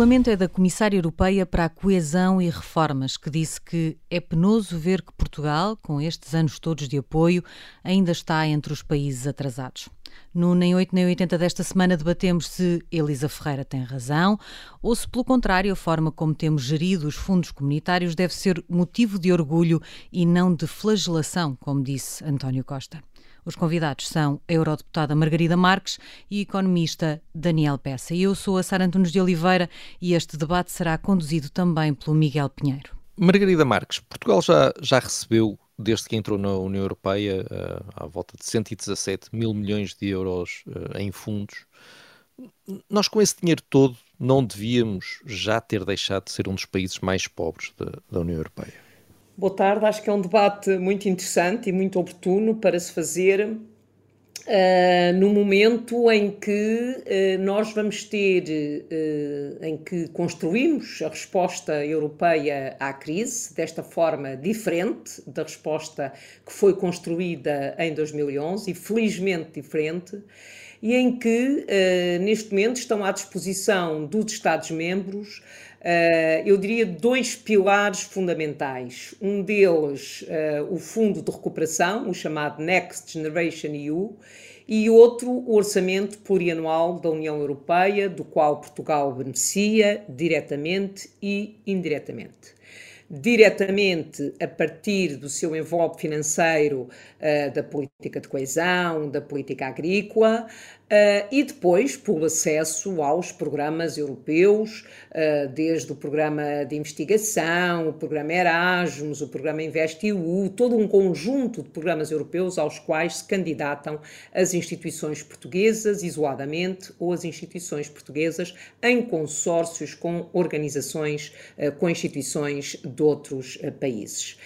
lamento é da Comissária Europeia para a Coesão e Reformas, que disse que é penoso ver que Portugal, com estes anos todos de apoio, ainda está entre os países atrasados. No Nem 8 Nem 80 desta semana debatemos se Elisa Ferreira tem razão ou se, pelo contrário, a forma como temos gerido os fundos comunitários deve ser motivo de orgulho e não de flagelação, como disse António Costa. Os convidados são a eurodeputada Margarida Marques e economista Daniel Peça. Eu sou a Sara Antunes de Oliveira e este debate será conduzido também pelo Miguel Pinheiro. Margarida Marques, Portugal já, já recebeu, desde que entrou na União Europeia, uh, à volta de 117 mil milhões de euros uh, em fundos. Nós, com esse dinheiro todo, não devíamos já ter deixado de ser um dos países mais pobres da, da União Europeia? Boa tarde, acho que é um debate muito interessante e muito oportuno para se fazer uh, no momento em que uh, nós vamos ter, uh, em que construímos a resposta europeia à crise, desta forma diferente da resposta que foi construída em 2011 e felizmente diferente, e em que, neste momento, estão à disposição dos Estados-membros eu diria dois pilares fundamentais. Um deles, uh, o Fundo de Recuperação, o chamado Next Generation EU, e outro, o Orçamento Plurianual da União Europeia, do qual Portugal beneficia diretamente e indiretamente diretamente a partir do seu envolve financeiro uh, da política de coesão, da política agrícola, Uh, e depois pelo acesso aos programas europeus, uh, desde o programa de investigação, o programa Erasmus, o programa InvestEU, todo um conjunto de programas europeus aos quais se candidatam as instituições portuguesas isoladamente ou as instituições portuguesas em consórcios com organizações, uh, com instituições de outros países.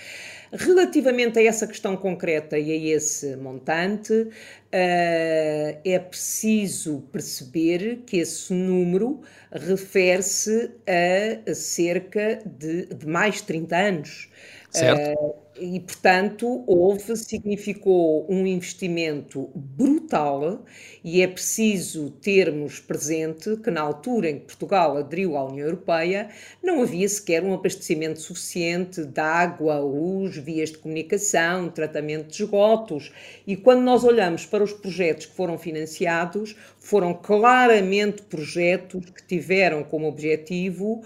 Relativamente a essa questão concreta e a esse montante, uh, é preciso perceber que esse número refere-se a cerca de, de, mais de 30 anos. Certo. E, portanto, houve, significou um investimento brutal e é preciso termos presente que na altura em que Portugal aderiu à União Europeia não havia sequer um abastecimento suficiente de água, luz, vias de comunicação, tratamento de esgotos. E quando nós olhamos para os projetos que foram financiados, foram claramente projetos que tiveram como objetivo uh,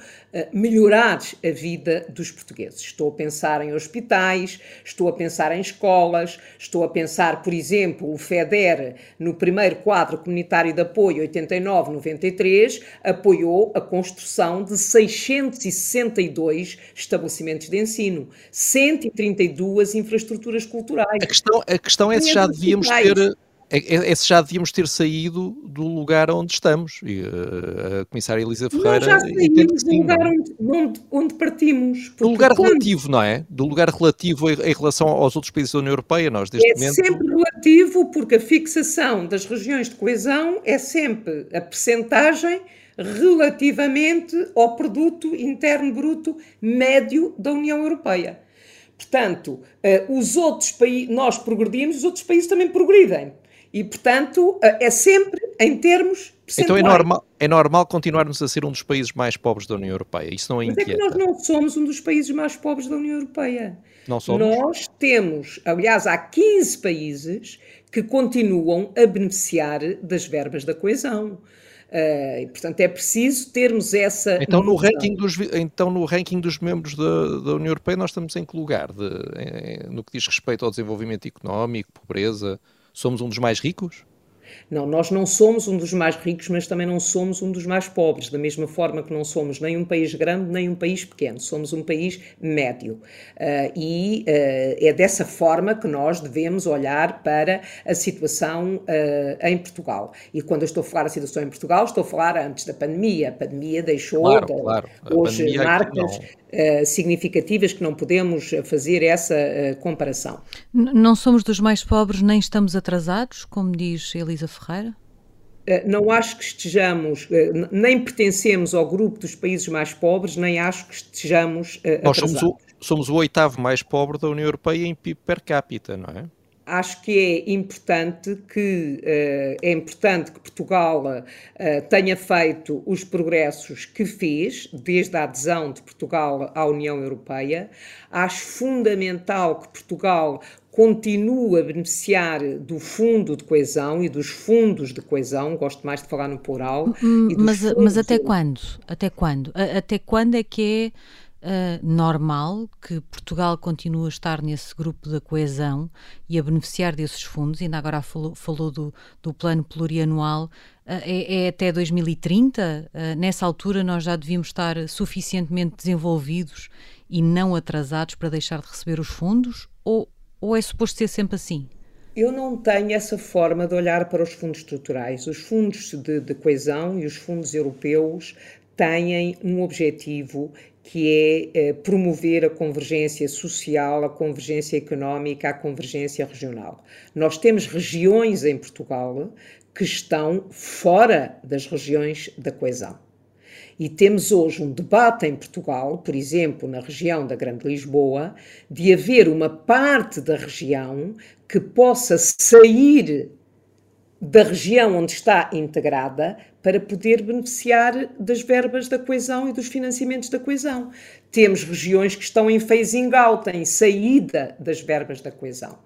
melhorar a vida dos portugueses. Estou a pensar em hospitais, estou a pensar em escolas, estou a pensar, por exemplo, o FEDER, no primeiro quadro comunitário de apoio 89-93, apoiou a construção de 662 estabelecimentos de ensino, 132 infraestruturas culturais. A questão, a questão é se já devíamos ter é, é, é, se já devíamos ter saído do lugar onde estamos. E, uh, a comissária Elisa Ferreira. Nós já saímos do lugar onde, onde, onde partimos. Do lugar quando... relativo, não é? Do lugar relativo em, em, relação aos outros países da União Europeia. Nós, deste é momento... sempre relativo, porque a fixação das regiões de coesão é sempre a percentagem relativamente ao produto interno bruto médio da União Europeia. Portanto, uh, os outros países, nós progredimos, os outros países também progridem. E, portanto, eh, é sempre em termos Então é normal, é normal continuarmos a ser um dos países mais pobres da União Europeia. Isso não é Mas é que nós não somos um dos países mais pobres da União Europeia. Não somos? Nós temos, aliás, há 15 países que continuam a beneficiar das verbas da coesão. Uh, e, portanto, é preciso termos essa. Então no, ranking dos, então, no ranking dos membros da, da União Europeia, nós estamos em que lugar? De, em, no que diz respeito ao desenvolvimento económico, pobreza? Somos um dos mais ricos? Não, nós não somos um dos mais ricos, mas também não somos um dos mais pobres, da mesma forma que não somos nem um país grande nem um país pequeno, somos um país médio. Uh, e uh, é dessa forma que nós devemos olhar para a situação uh, em Portugal. E quando eu estou a falar a situação em Portugal, estou a falar antes da pandemia. A pandemia deixou claro, de, claro. hoje marcas significativas que não podemos fazer essa comparação. Não somos dos mais pobres nem estamos atrasados, como diz Elisa Ferreira? Eh, não acho que estejamos, eh, nem pertencemos ao grupo dos países mais pobres, nem acho que estejamos. Eh, Nós somos o, somos o, oitavo mais pobre da União Europeia em PIB per capita, não é? Acho que é importante que uh, é importante que Portugal uh, tenha feito os progressos que fez desde a adesão de Portugal à União Europeia. Acho fundamental que Portugal continue a beneficiar do fundo de coesão e dos fundos de coesão, gosto mais de falar no plural. Mas, mas até quando? Até quando? Até quando é que é uh, normal que Portugal continue a estar nesse grupo da coesão e a beneficiar desses fundos, ainda agora falou, falou do, do plano plurianual, uh, é, é, até 2030? Uh, ah, nessa altura nós já devíamos estar suficientemente desenvolvidos e não atrasados para deixar de receber os fundos? Ou, ou é suposto ser sempre assim? Eu não tenho essa forma de olhar para os fundos estruturais. Os fundos de, de coesão e os fundos europeus têm um objetivo que é, é promover a convergência social, a convergência económica, a convergência regional. Nós temos regiões em Portugal que estão fora das regiões da coesão. E temos hoje um debate em Portugal, por exemplo, na região da Grande Lisboa, de haver uma parte da região que possa sair da região onde está integrada para poder beneficiar das verbas da coesão e dos financiamentos da coesão. Temos regiões que estão em phasing out, em saída das verbas da coesão.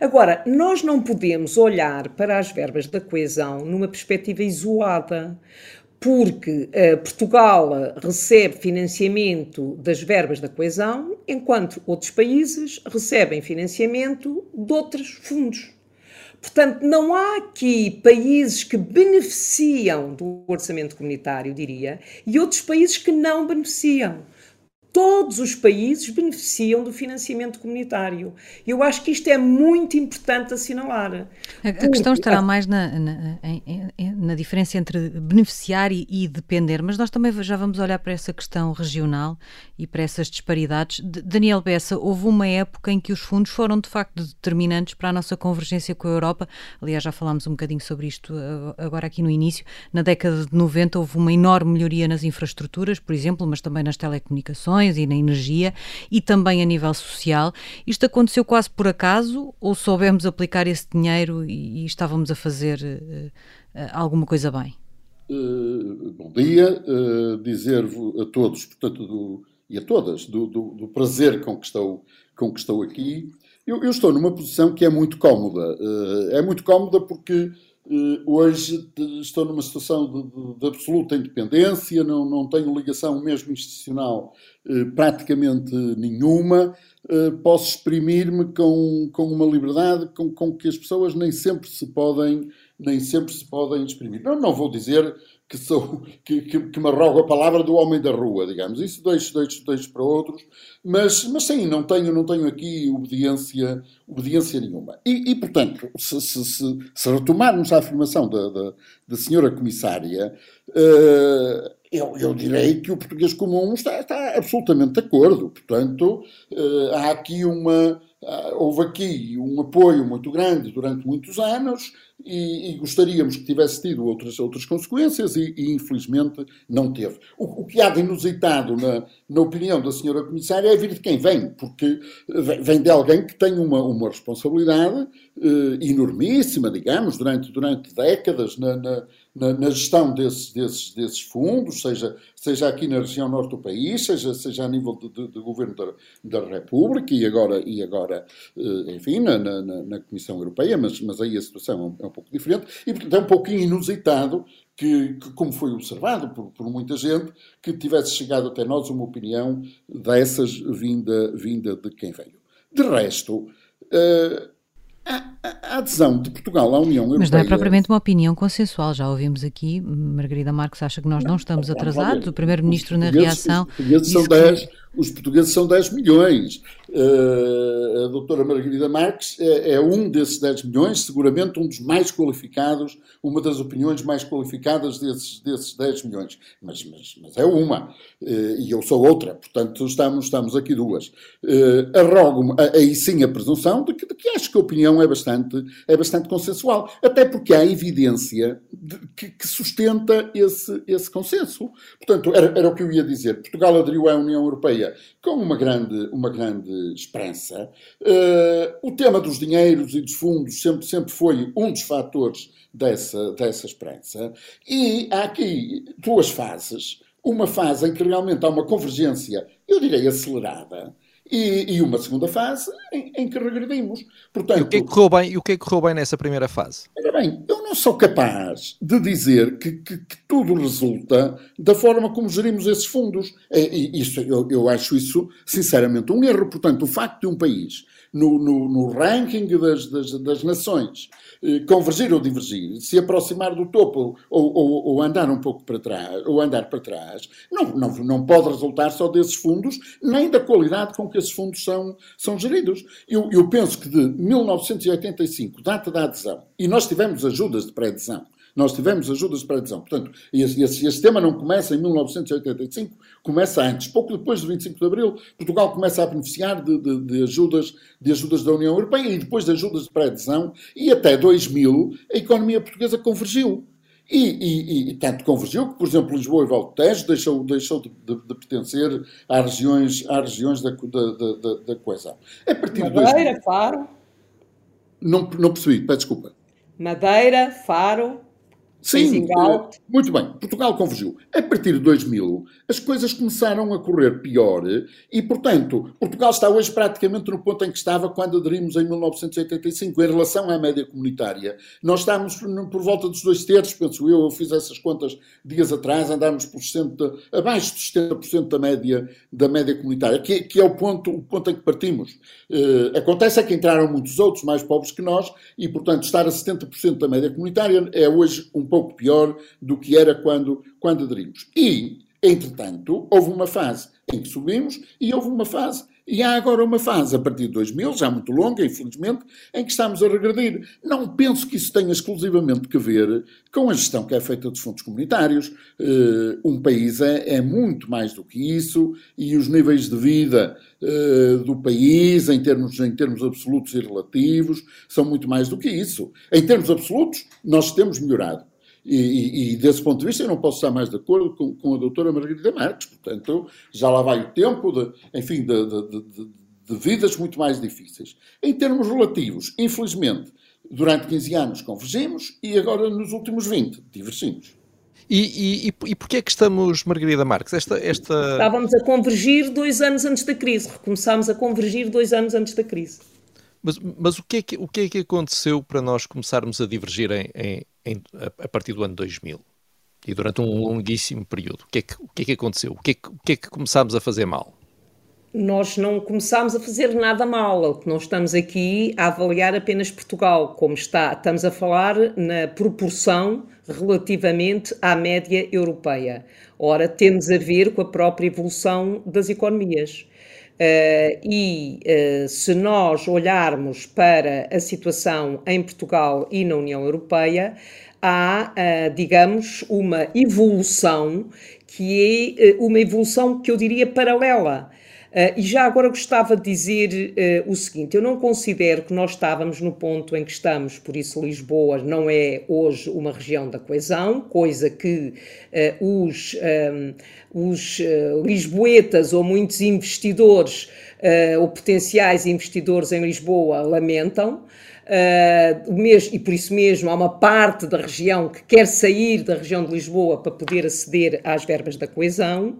Agora, nós não podemos olhar para as verbas da coesão numa perspectiva isolada, porque uh, Portugal recebe financiamento das verbas da coesão, enquanto outros países recebem financiamento de outros fundos. Portanto, não há aqui países que beneficiam do orçamento comunitário, diria, e outros países que não beneficiam todos os países beneficiam do financiamento comunitário. Eu acho que isto é muito importante assinalar. A, a questão estará mais na, na, na, diferença entre beneficiar e, e, depender, mas nós também já vamos olhar para essa questão regional e para essas disparidades. D Daniel Bessa, houve uma época em que os fundos foram de facto determinantes para a nossa convergência com a Europa. Aliás, já falámos um bocadinho sobre isto agora aqui no início. Na década de 90 houve uma enorme melhoria nas infraestruturas, por exemplo, mas também nas telecomunicações e na energia e também a nível social. Isto aconteceu quase por acaso ou soubemos aplicar esse dinheiro e, e estávamos a fazer uh, alguma coisa bem? Uh, bom dia, uh, dizer-vos a todos, portanto, do, e a todas, do, do, do, prazer com que estou, com que estou aqui. Eu, eu estou numa posição que é muito cómoda. é muito cómoda porque hoje estou numa situação de, de, de, absoluta independência, não, não tenho ligação mesmo institucional eh, praticamente nenhuma, eh, posso exprimir-me com, com uma liberdade com, com que as pessoas nem sempre se podem nem sempre se podem exprimir. Não, não vou dizer que, sou, que, que, que, me arrogo a palavra do homem da rua, digamos. Isso deixo, deixo, deixo para outros. Mas, mas sim, não tenho, não tenho aqui obediência, obediência nenhuma. E, e portanto, se, se, se, se, retomarmos a afirmação da, da, da senhora comissária, uh, eu, eu direi que o português comum está, está absolutamente de acordo. Portanto, uh, há aqui uma houve aqui um apoio muito grande durante muitos anos e, e gostaríamos que tivesse tido outras, outras consequências e, e infelizmente não teve. O, o, que há de inusitado na, na opinião da senhora comissária é vir de quem vem, porque vem de alguém que tem uma, uma responsabilidade eh, enormíssima, digamos, durante, durante décadas na, na na, na gestão desses, desses, desses, fundos, seja, seja aqui na região norte do país, seja, seja a nível de governo da, da, República e agora, e agora eh, enfim, na, na, na, Comissão Europeia, mas, mas aí a situação é um pouco diferente e, portanto, é um pouquinho inusitado que, que, como foi observado por, por, muita gente, que tivesse chegado até nós uma opinião dessas vinda, vinda de quem veio. De resto, uh, a, adesão de Portugal à União Europeia. Mas não é propriamente uma opinião consensual. Já ouvimos aqui, Margarida Marques acha que nós não, estamos atrasados. O Primeiro-Ministro, na reação. Os portugueses, são 10, os portugueses são 10 milhões. Uh, a doutora Margarida Marques é, é, um desses 10 milhões, seguramente um dos mais qualificados, uma das opiniões mais qualificadas desses, desses 10 milhões. Mas, mas, mas é uma. Uh, e eu sou outra. Portanto, estamos, estamos aqui duas. Uh, arrogo-me, aí sim, a presunção de que, de que acho que a opinião é bastante, é bastante consensual. Até porque há evidência de, que, que, sustenta esse, esse consenso. Portanto, era, era o que eu ia dizer. Portugal aderiu à União Europeia Com uma grande, uma grande esperança. Uh, o tema dos dinheiros e dos fundos sempre, sempre foi um dos fatores dessa, dessa esperança. E há aqui duas fases. Uma fase em que realmente há uma convergência, eu direi acelerada, e, e, uma segunda fase em, em, que regredimos. Portanto, e o que é que correu bem, e o que é que correu bem nessa primeira fase? bem, eu não sou capaz de dizer que, que, que tudo resulta da forma como gerimos esses fundos. É, isso, eu, eu acho isso, sinceramente, um erro. Portanto, o facto de um país no, no, no ranking das, das, das nações, convergir ou divergir, se aproximar do topo ou, ou, ou, andar um pouco para trás, ou andar para trás, não, não, não pode resultar só desses fundos, nem da qualidade com que esses fundos são, são geridos. Eu, eu penso que de 1985, data da adesão, e nós tivemos ajudas de pré-adesão, nós tivemos ajudas para adesão. Portanto, esse, esse, esse, tema não começa em 1985, começa antes. Pouco depois do 25 de Abril, Portugal começa a beneficiar de, de, de ajudas, de ajudas da União Europeia e depois de ajudas de pré-adesão. E até 2000, a economia portuguesa convergiu. E, e, e, tanto convergiu que, por exemplo, Lisboa e Valdo Tejo deixou, deixou de, de, de, pertencer às regiões, às regiões da, da, da, da coesão. A partir Madeira, de 2000, Faro. Não, não percebi, peço desculpa. Madeira, Faro. Sim, eh, muito bem. Portugal convergiu. A partir de 2000, as coisas começaram a correr pior e, portanto, Portugal está hoje praticamente no ponto em que estava quando aderimos em 1985 em relação à média comunitária. Nós estamos por volta dos dois terços, penso eu, eu fiz essas contas dias atrás, andámos por 60, abaixo de 70% da média, da média comunitária, que, que, é o ponto, o ponto em que partimos. Uh, acontece é que entraram muitos outros mais pobres que nós e, portanto, estar a 70% da média comunitária é hoje um pouco pior do que era quando, quando aderimos. E, entretanto, houve uma fase em que subimos e houve uma fase e há agora uma fase, a partir de 2000, já muito longa, infelizmente, em que estamos a regredir. Não penso que isso tenha exclusivamente que ver com a gestão que é feita dos fundos comunitários. Uh, um país é, é, muito mais do que isso e os níveis de vida uh, do país, em termos, em termos absolutos e relativos, são muito mais do que isso. Em termos absolutos, nós temos melhorado. E, e, e, desse ponto de vista eu não posso estar mais de acordo com, com a doutora Margarida Marques. Portanto, já lá vai o tempo, de, enfim, de, de, de, vidas muito mais difíceis. Em termos relativos, infelizmente, durante 15 anos convergimos e agora nos últimos 20 divergimos. E, e, e porquê é que estamos, Margarida Marques? Esta, esta... Estávamos a convergir dois anos antes da crise. Recomeçámos a convergir dois anos antes da crise. Mas, mas o, que é que, o que é que aconteceu para nós começarmos a divergir em, em, em, a, partir do ano 2000? E durante um longuíssimo período. O que é que, o que, é que aconteceu? O que é que, o que é que começámos a fazer mal? Nós não começámos a fazer nada mal, não estamos aqui a avaliar apenas Portugal, como está, estamos a falar na proporção relativamente à média europeia. Ora, temos a ver com a própria evolução das economias. Uh, e uh, se nós olharmos para a situação em Portugal e na União Europeia, há, uh, digamos, uma evolução que é uma evolução que eu diria paralela. Uh, e já agora gostava de dizer uh, o seguinte: eu não considero que nós estávamos no ponto em que estamos, por isso Lisboa não é hoje uma região da coesão, coisa que uh, os, os lisboetas ou muitos investidores ou potenciais investidores em Lisboa lamentam. Uh, mesmo, e por isso mesmo há uma parte da região que quer sair da região de Lisboa para poder aceder às verbas da coesão, uh,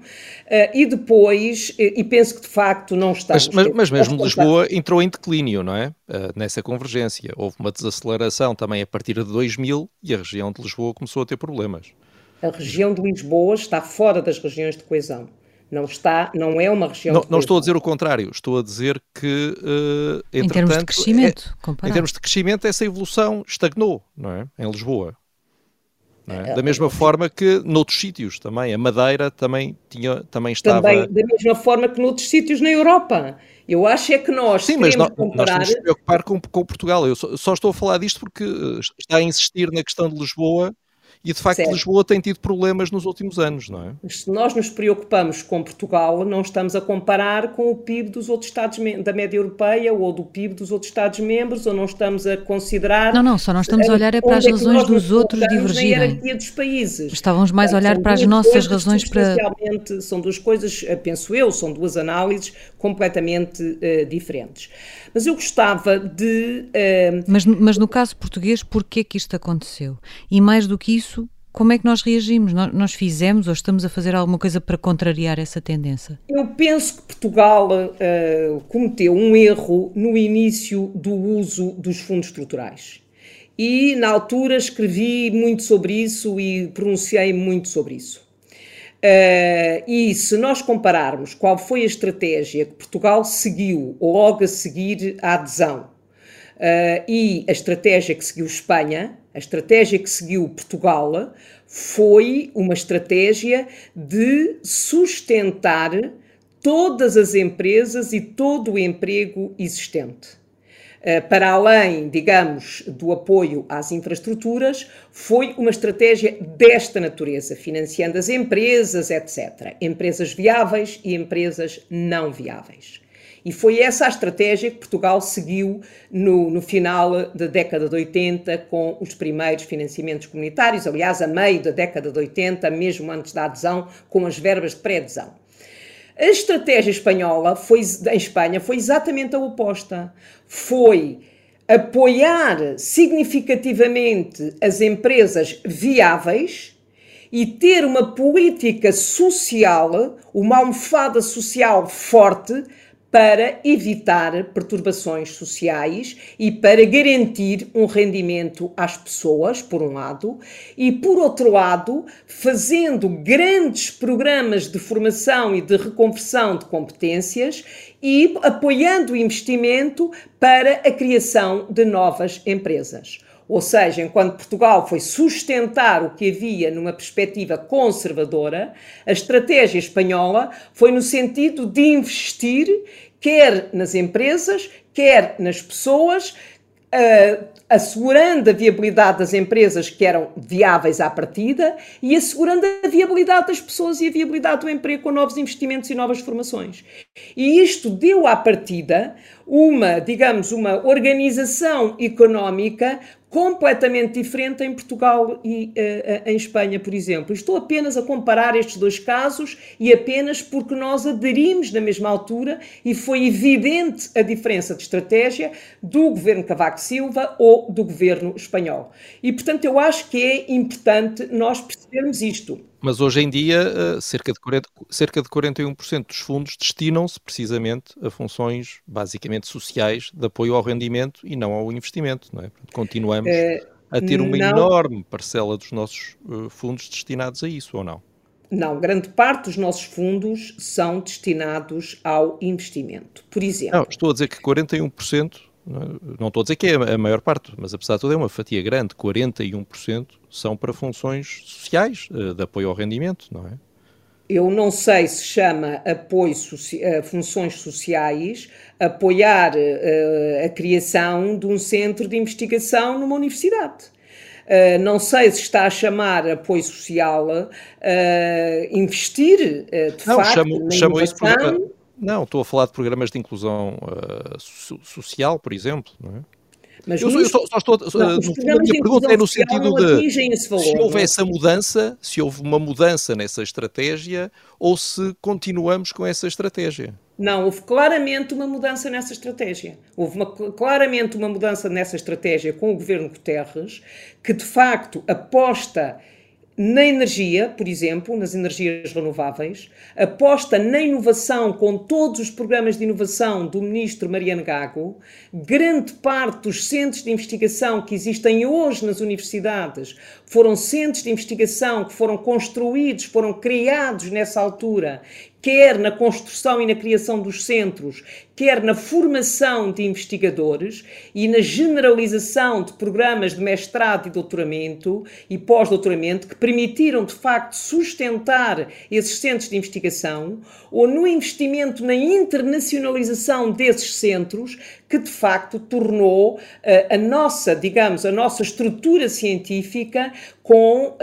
e depois, e penso que de facto não está. Mas, mas, mas mesmo Lisboa entrou em declínio, não é? Uh, nessa convergência. Houve uma desaceleração também a partir de 2000 e a região de Lisboa começou a ter problemas. A região de Lisboa está fora das regiões de coesão. Não está, não é uma região. Não, não estou a dizer o contrário, estou a dizer que uh, em termos de crescimento, é, em termos de crescimento, essa evolução estagnou, não é? Em Lisboa. É? Da mesma forma que noutros sítios também, a Madeira também tinha, também estava. Também da mesma forma que noutros sítios na Europa. Eu acho é que nós. Sim, mas nós, comparar... nós temos que preocupar com, com Portugal. Eu só, só, estou a falar disto porque eh, está a insistir na questão de Lisboa E de facto certo. Lisboa tem tido problemas nos últimos anos, não é? Se nós nos preocupamos com Portugal, não estamos a comparar com o PIB dos outros Estados da média europeia ou do PIB dos outros Estados-membros, ou não estamos a considerar. Não, não, só nós estamos a olhar é para as é razões dos outros divergirem. Na dos países. Estávamos mais a olhar para as nossas razões para. São duas coisas, eh, penso eu, são duas análises completamente uh, diferentes. Mas eu gostava de. Uh... Mas, mas no caso português, porquê que isto aconteceu? E mais do que isso, como é que nós reagimos? Nós, fizemos ou estamos a fazer alguma coisa para contrariar essa tendência? Eu penso que Portugal uh, cometeu um erro no início do uso dos fundos estruturais. E na altura escrevi muito sobre isso e pronunciei muito sobre isso. Uh, e se nós compararmos qual foi a estratégia que Portugal seguiu logo a seguir à adesão uh, e a estratégia que seguiu Espanha, a estratégia que seguiu Portugal foi uma estratégia de sustentar todas as empresas e todo o emprego existente. Eh, para além, digamos, do apoio às infraestruturas, foi uma estratégia desta natureza, financiando as empresas, etc. Empresas viáveis e empresas não viáveis. E foi essa a estratégia que Portugal seguiu no, no, final da década de 80, com os primeiros financiamentos comunitários, aliás, a meio da década de 80, mesmo antes da adesão, com as verbas de pré-adesão. A estratégia espanhola foi, em Espanha foi exatamente a oposta. Foi apoiar significativamente as empresas viáveis e ter uma política social, uma almofada social forte para evitar perturbações sociais e para garantir um rendimento às pessoas, por um lado, e por outro lado, fazendo grandes programas de formação e de reconversão de competências e apoiando o investimento para a criação de novas empresas. Ou seja, enquanto Portugal foi sustentar o que havia numa perspectiva conservadora, a estratégia espanhola foi no sentido de investir quer nas empresas, quer nas pessoas, uh, assegurando a viabilidade das empresas que eram viáveis à partida e assegurando a viabilidade das pessoas e a viabilidade do emprego com novos investimentos e novas formações. E isto deu à partida uma, digamos, uma organização económica completamente diferente em Portugal e uh, em Espanha, por exemplo. Estou apenas a comparar estes dois casos e apenas porque nós aderimos na mesma altura e foi evidente a diferença de estratégia do governo Cavaco Silva ou do governo espanhol. E, portanto, eu acho que é importante nós percebermos isto. Mas hoje em dia, eh, cerca de, 40, cerca de 41% dos fundos destinam-se precisamente a funções basicamente sociais de apoio ao rendimento e não ao investimento. Não é? Continuamos é, a ter uma não, enorme parcela dos nossos uh, fundos destinados a isso, ou não? Não, grande parte dos nossos fundos são destinados ao investimento. Por exemplo. Não, estou a dizer que 41% não estou a dizer que é a maior parte, mas apesar de tudo é uma fatia grande, 41% são para funções sociais, eh, de apoio ao rendimento, não é? Eu não sei se chama apoio a eh, funções sociais, apoiar uh, a criação de um centro de investigação numa universidade. Uh, não sei se está a chamar apoio social, uh, investir, de não, facto, chamo, chamo isso por, não, estou a falar de programas de inclusão uh, so social, por exemplo, não é? Mas eu, eu só, só estou, não, a minha pergunta é no sentido de se houve essa mudança, se houve uma mudança nessa estratégia ou se continuamos com essa estratégia. Não, houve claramente uma mudança nessa estratégia. Houve uma, claramente uma mudança nessa estratégia com o governo Guterres, que de facto aposta na energia, por exemplo, nas energias renováveis, aposta na inovação com todos os programas de inovação do ministro Mariano Gago, grande parte dos centros de investigação que existem hoje nas universidades foram centros de investigação que foram construídos, foram criados nessa altura quer na construção e na criação dos centros, quer na formação de investigadores e na generalização de programas de mestrado e doutoramento e pós-doutoramento que permitiram, de facto, sustentar esses centros de investigação, ou no investimento na internacionalização desses centros, que de facto tornou uh, a nossa, digamos, a nossa estrutura científica com uh,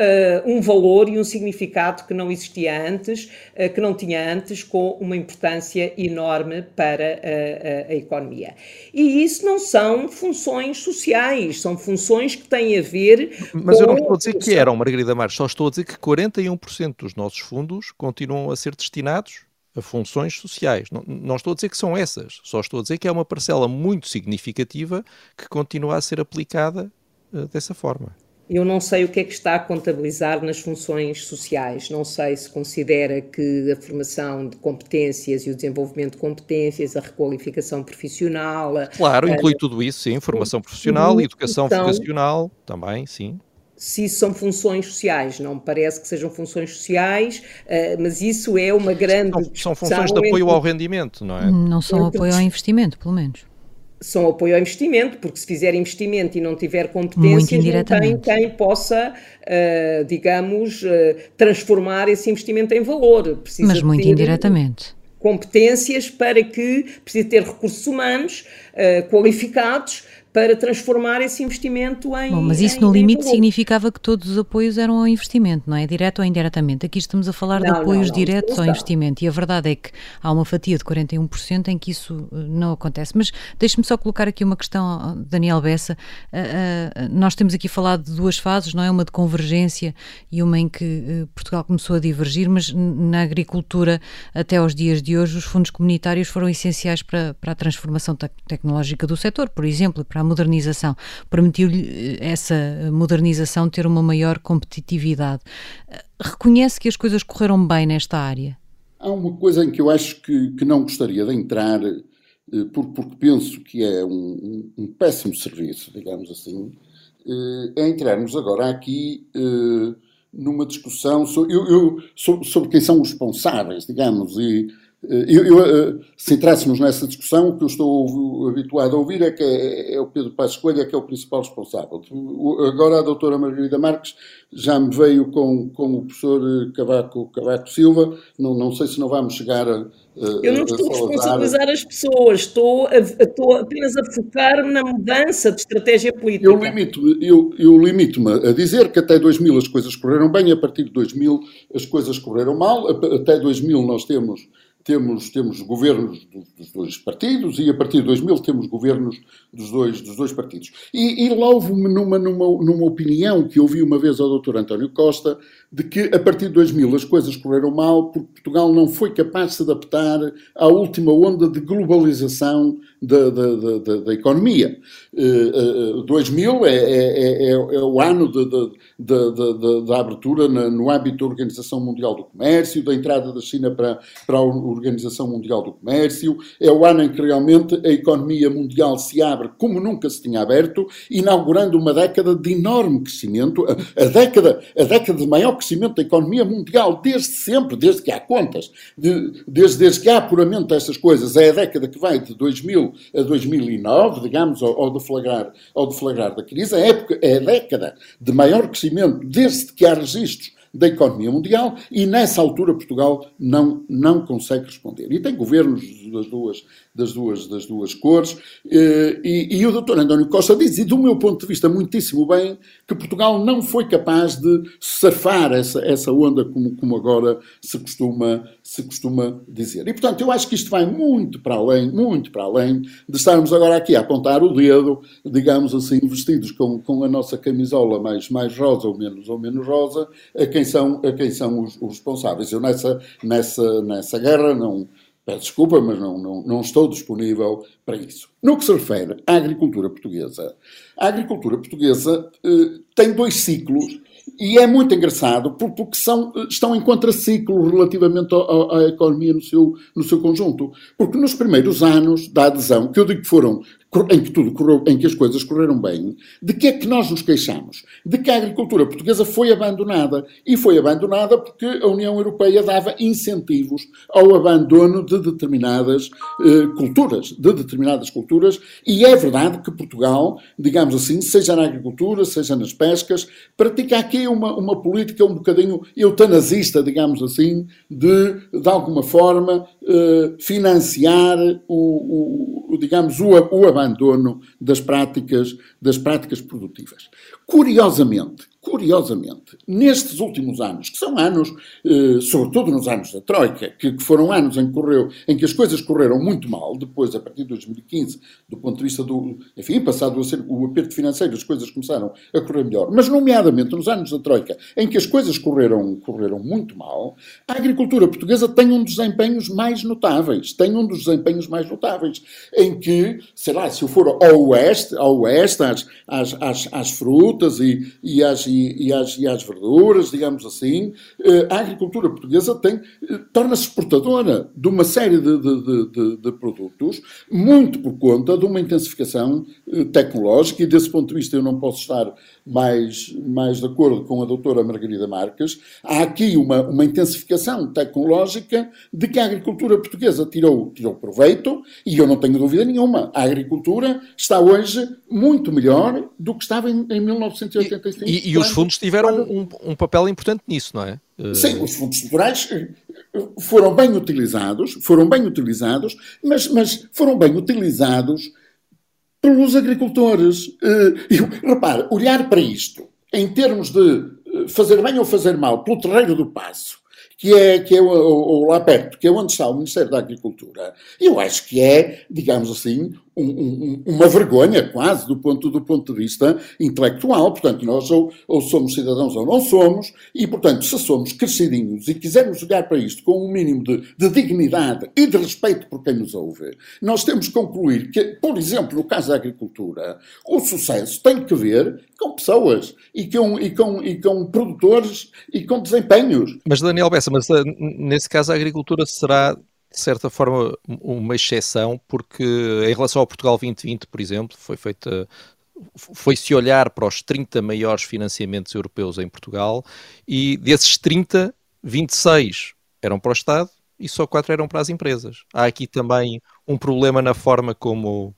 um valor e um significado que não existia antes, uh, que não tinha antes, com uma importância enorme para a, a, economia. E isso não são funções sociais, são funções que têm a ver Mas com... eu não estou a dizer que eram, Margarida Marques, só estou a dizer que 41% dos nossos fundos continuam a ser destinados a funções sociais. Não, não, estou a dizer que são essas, só estou a dizer que é uma parcela muito significativa que continua a ser aplicada uh, dessa forma. Eu não sei o que é que está a contabilizar nas funções sociais. Não sei se considera que a formação de competências e o desenvolvimento de competências, a requalificação profissional. Claro, inclui tudo isso, sim. Formação profissional, educação vocacional também, sim se isso são funções sociais. Não me parece que sejam funções sociais, uh, mas isso é uma grande. São, são funções de apoio entre... ao rendimento, não é? Não são apoio ao investimento, pelo menos. São apoio ao investimento, porque se fizer investimento e não tiver competências, não tem quem possa, uh, digamos, uh, transformar esse investimento em valor. Precisa mas muito indiretamente. Competências para que precisa ter recursos humanos qualificados para transformar esse investimento em. Bom, mas isso em, no limite significava que todos os apoios eram ao investimento, não é? Direto ou indiretamente. Aqui estamos a falar não, de apoios não, não, diretos ao investimento e a verdade é que há uma fatia de 41% em que isso eh, não acontece. Mas deixe-me só colocar aqui uma questão, Daniel Bessa. Uh, uh, nós temos aqui falado de duas fases, não é? Uma de convergência e uma em que uh, Portugal começou a divergir, mas na agricultura, até aos dias de hoje, os fundos comunitários foram essenciais para, para a transformação te tecnológica do setor, por exemplo, para a modernização. Permitiu-lhe eh, essa modernização ter uma maior competitividade. Eh, reconhece que as coisas correram bem nesta área? Há uma coisa em que eu acho que, que não gostaria de entrar, eh, porque, penso que é um, um, péssimo serviço, digamos assim, é entrarmos agora aqui numa discussão sobre, eu, eu, sobre, sobre quem são os responsáveis, digamos, e eu, eu, eh, se entrássemos nessa discussão, o que eu estou habituado a ouvir é que é, é o Pedro Passos Coelho é que é o principal responsável. Agora a doutora Margarida Marques já me veio com, com o professor Cavaco, Cavaco Silva, não, não sei se não vamos chegar a. eu não estou a responsabilizar as pessoas, estou, a, estou apenas a focar-me na mudança de estratégia política. Eu limito-me eu, eu limito a dizer que até 2000 as coisas correram bem, a partir de 2000 as coisas correram mal, até 2000 nós temos temos, temos governos dos, dos, dois partidos e a partir de 2000 temos governos dos dois, dos dois partidos. E, e louvo-me numa, numa, numa opinião que ouvi uma vez ao Dr. António Costa, de que a partir de 2000 as coisas correram mal porque Portugal não foi capaz de se adaptar à última onda de globalização da, da, da, da economia. Uh, uh, 2000 é, é, é, é, o ano da abertura na, no âmbito da Organização Mundial do Comércio, da entrada da China para, para a Organização Mundial do Comércio, é o ano em que realmente a economia mundial se abre como nunca se tinha aberto, inaugurando uma década de enorme crescimento, a, a década, a década de maior crescimento da economia mundial desde sempre, desde que há contas, de, desde, desde que há apuramento destas coisas. É a década que vai de 2000 a 2009, digamos, ao, ao, deflagrar, ao deflagrar da crise. A época é a década de maior crescimento desde que há registros da economia mundial e nessa altura Portugal não, não consegue responder. E tem governos das duas, das duas, das duas cores eh, e, e o doutor António Costa diz, e do meu ponto de vista muitíssimo bem, que Portugal não foi capaz de surfar essa, essa onda como, como agora se costuma, se costuma dizer. E portanto eu acho que isto vai muito para além, muito para além de estarmos agora aqui a apontar o dedo, digamos assim, vestidos com, com a nossa camisola mais, mais rosa ou menos, ou menos rosa, a quem são, a quem são os, os responsáveis. Eu nessa, nessa, nessa guerra não, peço desculpa, mas não, não, não estou disponível para isso. No que se refere à agricultura portuguesa, a agricultura portuguesa eh, tem dois ciclos e é muito engraçado porque são, estão em contraciclo relativamente à, à, economia no seu, no seu conjunto. Porque nos primeiros anos da adesão, que eu digo que foram, em que tudo correu, em que as coisas correram bem, de que é que nós nos queixamos? De que a agricultura portuguesa foi abandonada. E foi abandonada porque a União Europeia dava incentivos ao abandono de determinadas eh, culturas, de determinadas culturas, e é verdade que Portugal, digamos assim, seja na agricultura, seja nas pescas, pratica aqui uma, uma política um bocadinho eutanasista, digamos assim, de, de alguma forma, financiar o, o digamos, o, o abandono das práticas, das práticas produtivas. Curiosamente, curiosamente, nestes últimos anos, que são anos, eh, sobretudo nos anos da Troika, que, que, foram anos em que, correu, em que as coisas correram muito mal, depois, a partir de 2015, do ponto de vista do. Enfim, passado ser, o aperto financeiro, as coisas começaram a correr melhor. Mas, nomeadamente, nos anos da Troika, em que as coisas correram, correram muito mal, a agricultura portuguesa tem um dos desempenhos mais notáveis. Tem um dos desempenhos mais notáveis. Em que, sei lá, se eu for ao oeste, ao oeste às, às, às, às frutas e, e às e, as, e as verduras, digamos assim, eh, a agricultura portuguesa tem, eh, torna-se exportadora de uma série de, de, de, de, produtos, muito por conta de uma intensificação eh, tecnológica, e desse ponto de vista eu não posso estar mais, mais de acordo com a doutora Margarida Marques. Há aqui uma, uma intensificação tecnológica de que a agricultura portuguesa tirou, tirou proveito, e eu não tenho dúvida nenhuma, a agricultura está hoje muito melhor do que estava em, em 1985. E, e, e os fundos tiveram um, um, papel importante nisso, não é? Sim, os fundos estruturais eh, foram bem utilizados, foram bem utilizados, mas, mas foram bem utilizados pelos agricultores. Eh, repare, olhar para isto em termos de eh, fazer bem ou fazer mal pelo terreiro do passo, que é, que é o, o, o lá perto, que é onde está o Ministério da Agricultura, eu acho que é, digamos assim, um, um, uma vergonha quase do ponto, do ponto de vista intelectual. Portanto, nós ou, ou, somos cidadãos ou não somos, e, portanto, se somos crescidinhos e quisermos olhar para isto com um mínimo de, de dignidade e de respeito por quem nos ouve, nós temos que concluir que, por exemplo, no caso da agricultura, o sucesso tem que ver com pessoas e com, e com, e com produtores e com desempenhos. Mas, Daniel Bessa, mas eh, nesse caso a agricultura será de certa forma, uma exceção, porque em relação ao Portugal 2020, por exemplo, foi feita. Foi-se olhar para os 30 maiores financiamentos europeus em Portugal e desses 30, 26 eram para o Estado e só 4 eram para as empresas. Há aqui também um problema na forma como,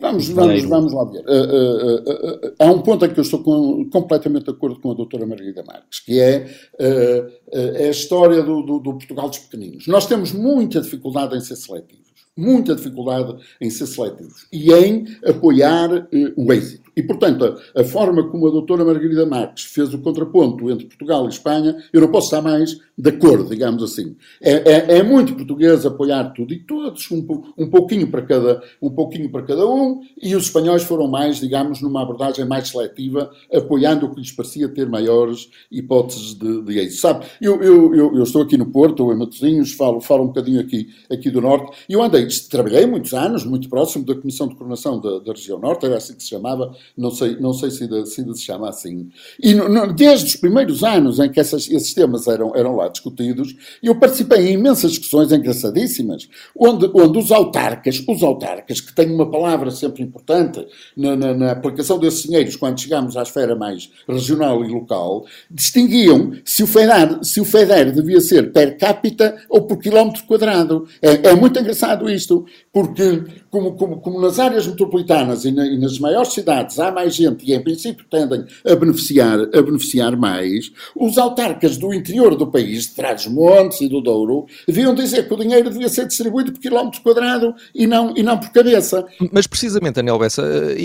Vamos, vamos, vamos lá ver. Uh, uh, uh, há um ponto em que eu estou com, completamente de acordo com a doutora Margarida Marques, que é, é a história do, do, do, Portugal dos pequeninos. Nós temos muita dificuldade em ser seletivos, muita dificuldade em ser seletivos e em apoiar o êxito. E, portanto, a, a, forma como a doutora Margarida Marques fez o contraponto entre Portugal e Espanha, eu não posso estar mais de acordo, digamos assim. É, é, é muito português apoiar tudo e todos, um, um, pouquinho para cada, um pouquinho para cada um, e os espanhóis foram mais, digamos, numa abordagem mais seletiva, apoiando o que lhes parecia ter maiores hipóteses de, de êxito. Sabe, eu, eu, eu, eu, estou aqui no Porto, ou em Matosinhos, falo, falo um bocadinho aqui, aqui do Norte, e eu andei, trabalhei muitos anos, muito próximo da Comissão de Coordenação da, da Região Norte, era assim que se chamava, não sei, não sei se, ainda, se ainda se chama assim. E no, no, desde os primeiros anos em que essas, esses temas eram, eram lá discutidos, eu participei em imensas discussões engraçadíssimas, onde, onde os autarcas, os autarcas, que têm uma palavra sempre importante na, na, na aplicação desses dinheiros quando chegamos à esfera mais regional e local, distinguiam se o FEDER, se o FEDER devia ser per capita ou por quilómetro quadrado. É, é muito engraçado isto, porque como, como, como nas áreas metropolitanas e, na, e nas maiores cidades há mais gente e, em princípio, tendem a beneficiar, a beneficiar mais, os autarcas do interior do país, de Trás-Montes e do Douro, deviam dizer que o dinheiro devia ser distribuído por quilómetro quadrado e não, e não por cabeça. Mas, precisamente, Daniel Bessa,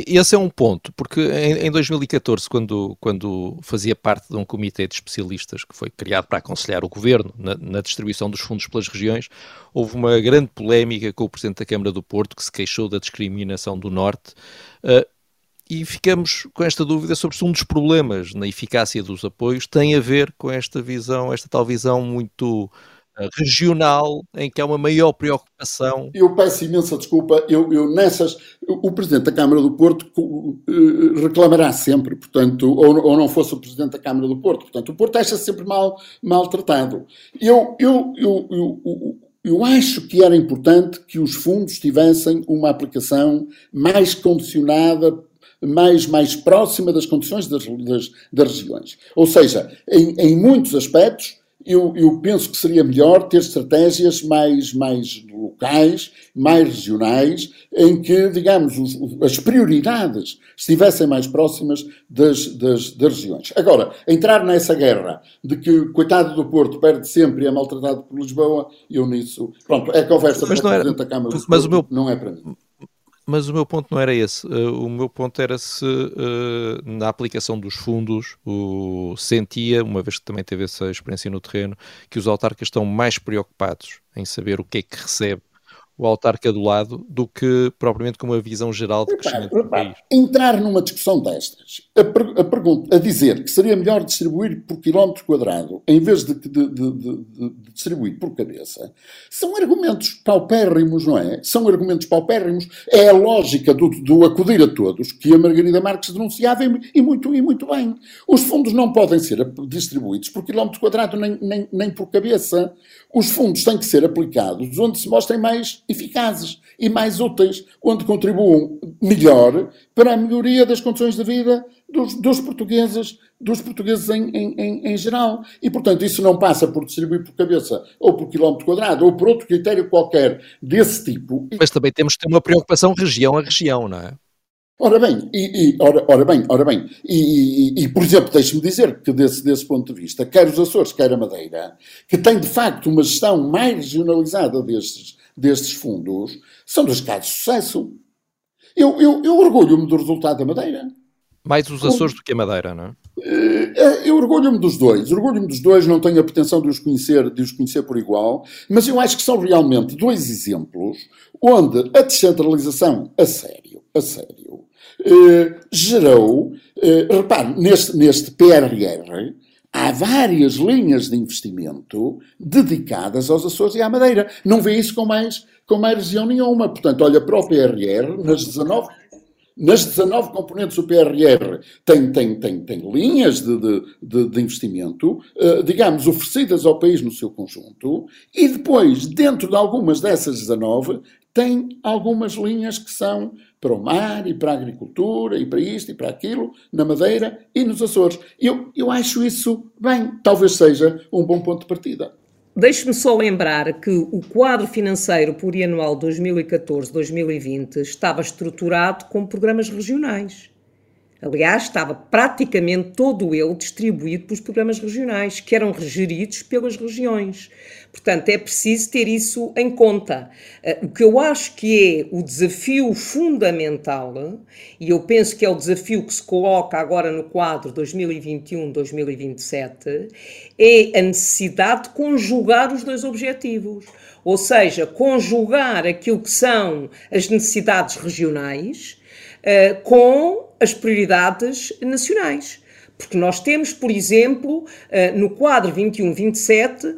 esse é um ponto, porque em, em 2014, quando, quando fazia parte de um comitê de especialistas que foi criado para aconselhar o governo na, na distribuição dos fundos pelas regiões, houve uma grande polémica com o Presidente da Câmara do Porto, que se queixou da discriminação do Norte. Uh, e ficamos com esta dúvida sobre se um dos problemas na eficácia dos apoios tem a ver com esta visão, esta tal visão muito uh, regional, em que há uma maior preocupação. Eu peço imensa desculpa, eu, eu nessas, o Presidente da Câmara do Porto uh, reclamará sempre, portanto, ou, ou, não fosse o Presidente da Câmara do Porto, portanto, o Porto acha sempre mal, maltratado. Eu, eu, eu, eu eu acho que era importante que os fundos tivessem uma aplicação mais condicionada mais, mais próxima das condições das, das, das regiões. Ou seja, em, em muitos aspectos, eu, eu, penso que seria melhor ter estratégias mais, mais locais, mais regionais, em que, digamos, os, as prioridades estivessem mais próximas das, das, das, regiões. Agora, entrar nessa guerra de que coitado do Porto perde sempre e é maltratado por Lisboa, eu nisso. Pronto, é conversa mas para o Presidente da Câmara mas, mas o meu, não é para mim. Mas o meu ponto não era esse. Uh, o meu ponto era se uh, na aplicação dos fundos o, sentia, uma vez que também teve essa experiência no terreno, que os autarcas estão mais preocupados em saber o que é que recebe o autarca do lado do que propriamente com uma visão geral de crescimento repare, do país. Entrar numa discussão destas, a, per, a, pergunta, a dizer que seria melhor distribuir por quilómetro quadrado em vez de, de, de, de, distribuir por cabeça, são argumentos paupérrimos, não é? São argumentos paupérrimos. É a lógica do, do acudir a todos que a Margarida Marques denunciava e, muito, e muito bem. Os fundos não podem ser distribuídos por quilómetro quadrado nem, nem, nem por cabeça. Os fundos têm que ser aplicados onde se mostrem mais eficazes e mais úteis, onde contribuam melhor para a melhoria das condições de vida dos, dos portugueses, dos portugueses em, em, em, geral. E, portanto, isso não passa por distribuir por cabeça ou por quilómetro quadrado ou por outro critério qualquer desse tipo. Mas também temos que ter uma preocupação região a região, não é? Ora bem, e, e ora, ora, bem, ora bem, e, e, e por exemplo, deixe-me dizer que desse, desse ponto de vista, quer os Açores, quer a Madeira, que tem de facto uma gestão mais regionalizada destes, destes fundos, são dos casos de sucesso. Eu, eu, eu orgulho-me do resultado da Madeira. Mais os Açores do que a Madeira, não é? Eh, eu orgulho-me dos dois, orgulho-me dos dois, não tenho a pretensão de os, conhecer, de os conhecer por igual, mas eu acho que são realmente dois exemplos onde a descentralização, a sério, a sério, eh, gerou, eh, repare, neste, neste PRR, há várias linhas de investimento dedicadas aos Açores e à Madeira. Não vê isso com mais, com mais região nenhuma. Portanto, olha para o PRR, nas 19, nas 19 componentes do PRR tem, tem, tem, tem linhas de, de, de investimento, uh, digamos, oferecidas ao país no seu conjunto, e depois, dentro de algumas dessas 19, tem algumas linhas que são para o mar e para a agricultura e para isto e para aquilo, na Madeira e nos Açores. Eu, eu acho isso bem, talvez seja um bom ponto de partida. Deixe-me só lembrar que o quadro financeiro plurianual 2014-2020 estava estruturado com programas regionais. Aliás, estava praticamente todo ele distribuído pelos programas regionais, que eram geridos pelas regiões. Portanto, é preciso ter isso em conta. Eh, o que eu acho que é o desafio fundamental, e eu penso que é o desafio que se coloca agora no quadro 2021-2027, é a necessidade de conjugar os dois objetivos. Ou seja, conjugar aquilo que são as necessidades regionais uh, com as prioridades nacionais. Porque nós temos, por exemplo, eh, no quadro 21-27,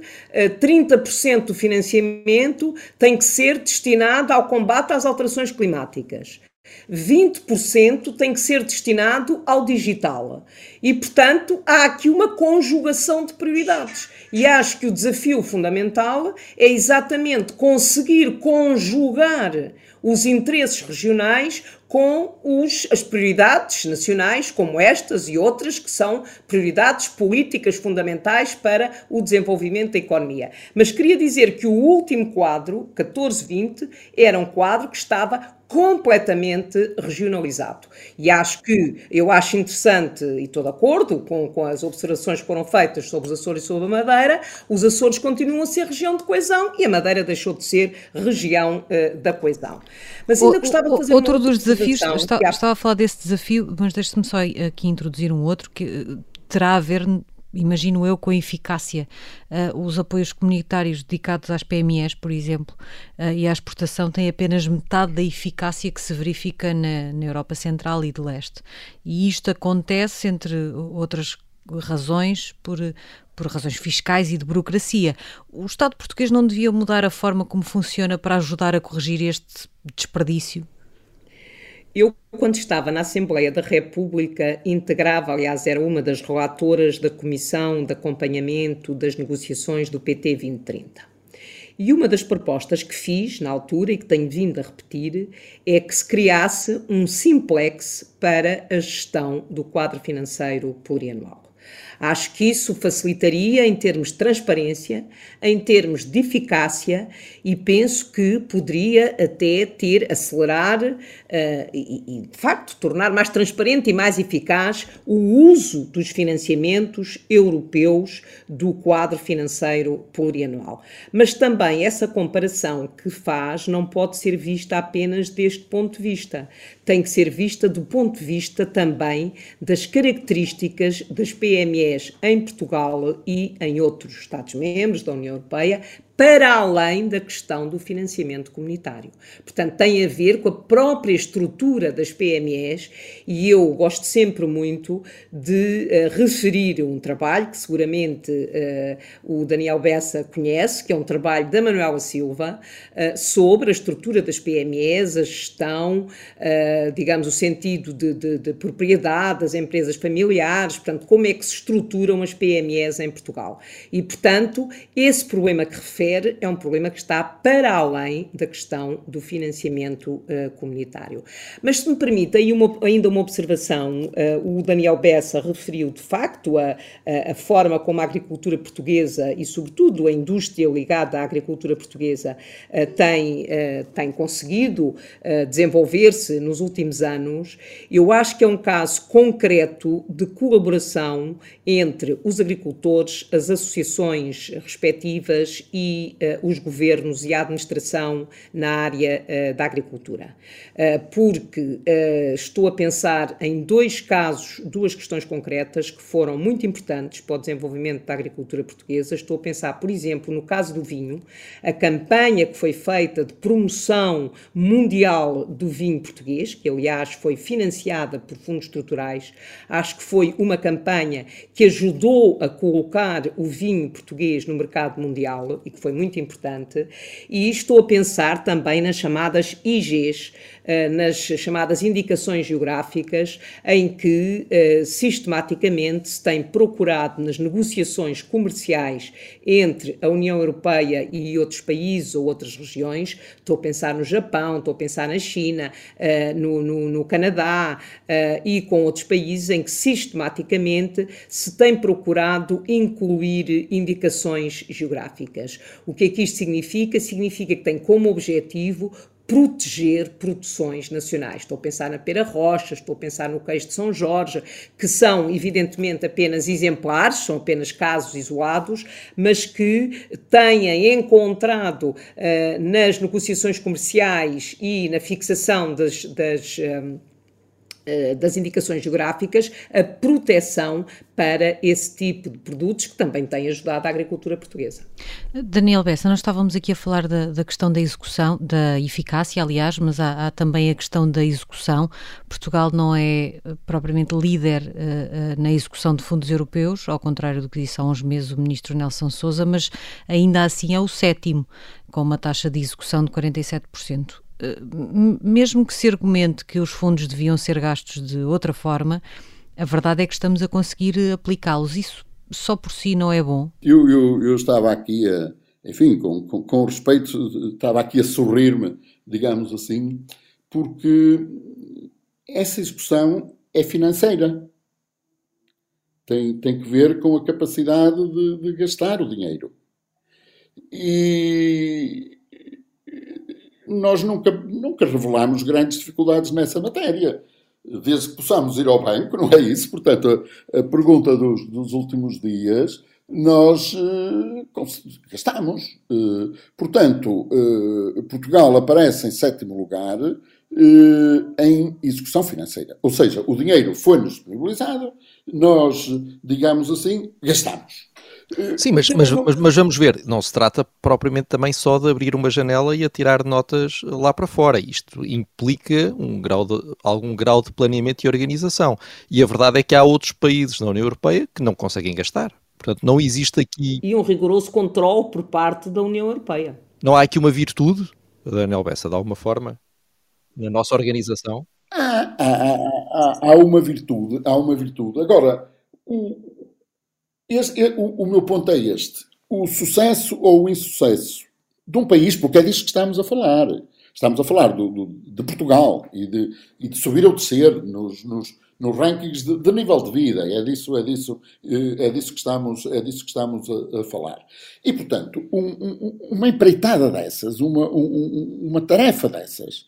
30% eh, do financiamento tem que ser destinado ao combate às alterações climáticas. 20% tem que ser destinado ao digital. E, portanto, há aqui uma conjugação de prioridades. E acho que o desafio fundamental é exatamente conseguir conjugar os interesses regionais com os, as prioridades nacionais, como estas e outras, que são prioridades políticas fundamentais para o desenvolvimento da economia. Mas queria dizer que o último quadro, 14-20, era um quadro que estava completamente regionalizado. E acho que, eu acho interessante, e estou de acordo com, com as observações que foram feitas sobre os Açores e sobre a Madeira, os Açores continuam a ser região de coesão e a Madeira deixou de ser região uh, da coesão. Mas ainda o, gostava de fazer Outro dos desafios, está, há... estava a falar desse desafio, mas deixe-me só aqui introduzir um outro que eh, terá a ver imagino eu, com eficácia. Uh, os apoios comunitários dedicados às PMEs, por exemplo, uh, e à exportação têm apenas metade da eficácia que se verifica na, na Europa Central e de Leste. E isto acontece, entre outras razões, por, por razões fiscais e de burocracia. O Estado português não devia mudar a forma como funciona para ajudar a corrigir este desperdício? Eu, quando estava na Assembleia da República, integrava, aliás, era uma das relatoras da Comissão de Acompanhamento das Negociações do PT 2030. E uma das propostas que fiz na altura e que tenho vindo a repetir é que se criasse um simplex para a gestão do quadro financeiro plurianual. Acho que isso facilitaria em termos de transparência, em termos de eficácia e penso que poderia até ter, acelerar uh, e, e, de facto, tornar mais transparente e mais eficaz o uso dos financiamentos europeus do quadro financeiro plurianual. Mas também essa comparação que faz não pode ser vista apenas deste ponto de vista tem que ser vista do ponto de vista também das características das PMEs em Portugal e em outros Estados-membros da União Europeia, para além da questão do financiamento comunitário. Portanto, tem a ver com a própria estrutura das PMEs e eu gosto sempre muito de uh, referir um trabalho que seguramente uh, o Daniel Bessa conhece, que é um trabalho da Manuela Silva, uh, sobre a estrutura das PMEs, a gestão, digamos, o sentido de, de, de propriedade das empresas familiares, portanto, como é que se estruturam as PMEs em Portugal. E, portanto, esse problema que refere é um problema que está para além da questão do financiamento uh, comunitário. Mas, se me permite, aí uma, ainda uma observação, uh, o Daniel Bessa referiu de facto a, a, a, forma como a agricultura portuguesa e, sobretudo, a indústria ligada à agricultura portuguesa uh, tem, tem conseguido desenvolver-se nos últimos anos. Eu acho que é um caso concreto de colaboração entre os agricultores, as associações respectivas e uh, os governos e a administração na área uh, da agricultura. Uh, porque estou a pensar em dois casos, duas questões concretas que foram muito importantes para o desenvolvimento da agricultura portuguesa. Estou a pensar, por exemplo, no caso do vinho, a campanha que foi feita de promoção mundial do vinho português, que aliás foi financiada por fundos estruturais, acho que foi uma campanha que ajudou a colocar o vinho português no mercado mundial e que foi foi muito importante, e estou a pensar também nas chamadas IGs, nas chamadas indicações geográficas, em que eh, sistematicamente se tem procurado nas negociações comerciais entre a União Europeia e outros países ou outras regiões, estou a pensar no Japão, estou a pensar na China, eh, no, no, no Canadá e com outros países, em que sistematicamente se tem procurado incluir indicações geográficas. O que é que isto significa? Significa que tem como objetivo proteger produções nacionais. Estou a pensar na Pera Rocha, estou a pensar no queijo de São Jorge, que são evidentemente apenas exemplares, são apenas casos isolados, mas que têm encontrado uh, nas negociações comerciais e na fixação das, das um, eh, das indicações geográficas a proteção para esse tipo de produtos que também tem ajudado a agricultura portuguesa. Daniel Bessa, nós estávamos aqui a falar da, da questão da execução, da eficácia, aliás, mas há, há, também a questão da execução. Portugal não é eh, propriamente líder uh, uh, na execução de fundos europeus, ao contrário do que disse há uns meses o ministro Nelson Sousa, mas ainda assim é o sétimo, com uma taxa de execução de 47%. Eh, mesmo que se argumente que os fundos deviam ser gastos de outra forma, a verdade é que estamos a conseguir aplicá-los. Isso só por si não é bom? Eu, eu, eu estava aqui, a, enfim, com, com, com respeito, estava aqui a sorrir-me, digamos assim, porque essa expressão é financeira. Tem, tem que ver com a capacidade de, de gastar o dinheiro. E nós nunca, nunca revelamos grandes dificuldades nessa matéria. Desde que possamos ir ao banco, não é isso? Portanto, a, a pergunta dos, dos, últimos dias, nós uh, gastamos. Uh, portanto, uh, Portugal aparece em sétimo lugar em execução financeira. Ou seja, o dinheiro foi-nos disponibilizado, nós, digamos assim, gastamos. Sim, mas, mas, mas, mas, vamos ver, não se trata propriamente também só de abrir uma janela e atirar notas lá para fora. Isto implica um grau de, algum grau de planeamento e organização. E a verdade é que há outros países na União Europeia que não conseguem gastar. Portanto, não existe aqui. E um rigoroso controle por parte da União Europeia. Não há aqui uma virtude, Daniel Bessa, de alguma forma, na nossa organização? Há, há, há, há uma virtude, há uma virtude. Agora, este, o, o, meu ponto é este: o sucesso ou o insucesso de um país, porque é disso que estamos a falar. Estamos a falar do, do, de Portugal e de, e de, subir ou descer nos, nos, nos rankings de, de, nível de vida. É disso, é disso, eh, é disso que estamos, é disso que estamos a, a falar. E, portanto, um, um, uma empreitada dessas, uma, um, uma tarefa dessas,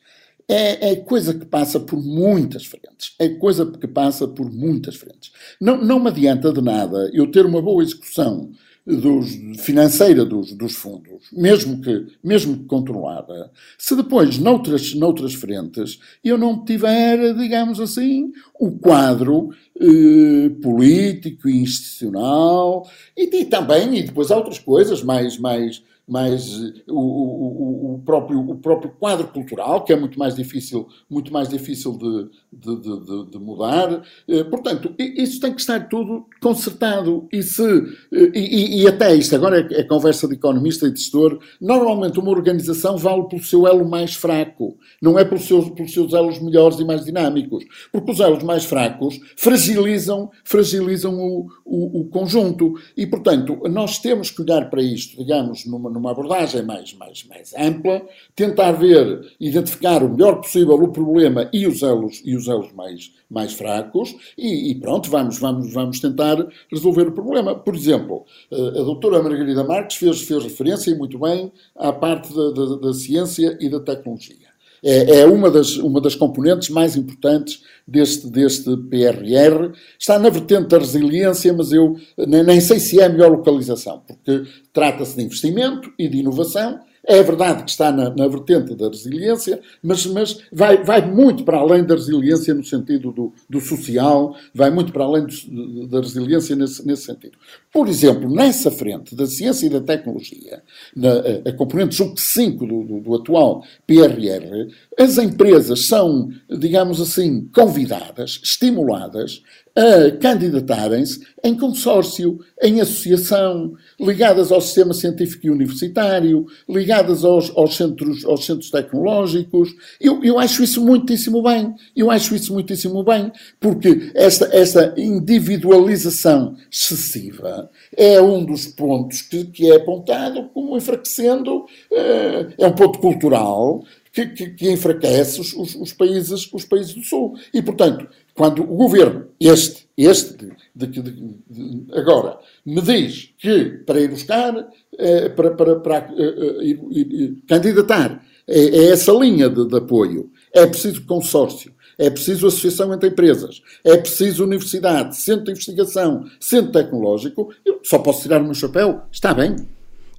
é, é, coisa que passa por muitas frentes. É coisa que passa por muitas frentes. Não, não me adianta de nada eu ter uma boa execução dos, financeira dos, dos, fundos, mesmo que, mesmo que controlada, se depois, noutras, noutras frentes, eu não tiver, digamos assim, o quadro eh, político e institucional, e, e, também, e depois outras coisas mais, mais, mais o, o, o, próprio, o próprio quadro cultural, que é muito mais difícil, muito mais difícil de, de, de, de mudar. Eh, portanto, isso tem que estar tudo consertado. E, se, eh, e, e até isto, agora é, é conversa de economista e de gestor, normalmente uma organização vale pelo seu elo mais fraco, não é pelos seus, pelos seus elos melhores e mais dinâmicos. Porque os elos mais fracos fragilizam, fragilizam o, o, o conjunto. E, portanto, nós temos que olhar para isto, digamos, numa numa abordagem mais, mais, mais ampla, tentar ver, identificar o melhor possível o problema e os elos, e os elos mais, mais fracos, e, e pronto, vamos, vamos, vamos tentar resolver o problema. Por exemplo, eh, a doutora Margarida Marques fez, fez referência, e muito bem, à parte da, da, da ciência e da tecnologia. É, é, uma, das, uma das componentes mais importantes deste, deste PRR. Está na vertente da resiliência, mas eu nem, nem sei se é a melhor localização, porque trata-se de investimento e de inovação é verdade que está na, na vertente da resiliência, mas, mas vai, vai, muito para além da resiliência no sentido do, do social, vai muito para além do, da resiliência nesse, nesse, sentido. Por exemplo, nessa frente da ciência e da tecnologia, na, a, a componente julgo 5 do, do, do atual PRR, as empresas são, digamos assim, convidadas, estimuladas a candidatarem-se em consórcio, em associação, ligadas ao sistema científico e universitário, ligadas aos, aos centros, aos centros tecnológicos. Eu, eu acho isso muitíssimo bem. Eu acho isso muitíssimo bem, porque esta, esta individualização excessiva é um dos pontos que, que é apontado como enfraquecendo, eh, é um ponto cultural, que, que, que, enfraquece os, os, os, países, os países do Sul. E, portanto, quando o governo, este, este de, de, de, agora, me diz que para ir buscar, eh, para, para, para eh, ir, ir, candidatar é, é, essa linha de, apoio, é preciso consórcio, é preciso associação entre empresas, é preciso universidade, centro de investigação, centro tecnológico, eu só posso tirar o meu chapéu, está bem,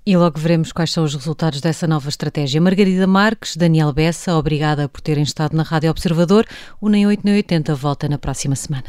e logo veremos quais são os resultados dessa nova estratégia. Margarida Marques, Daniel Bessa, obrigada por terem estado na Rádio Observador. O Nem 8 Nem 80 volta na próxima semana.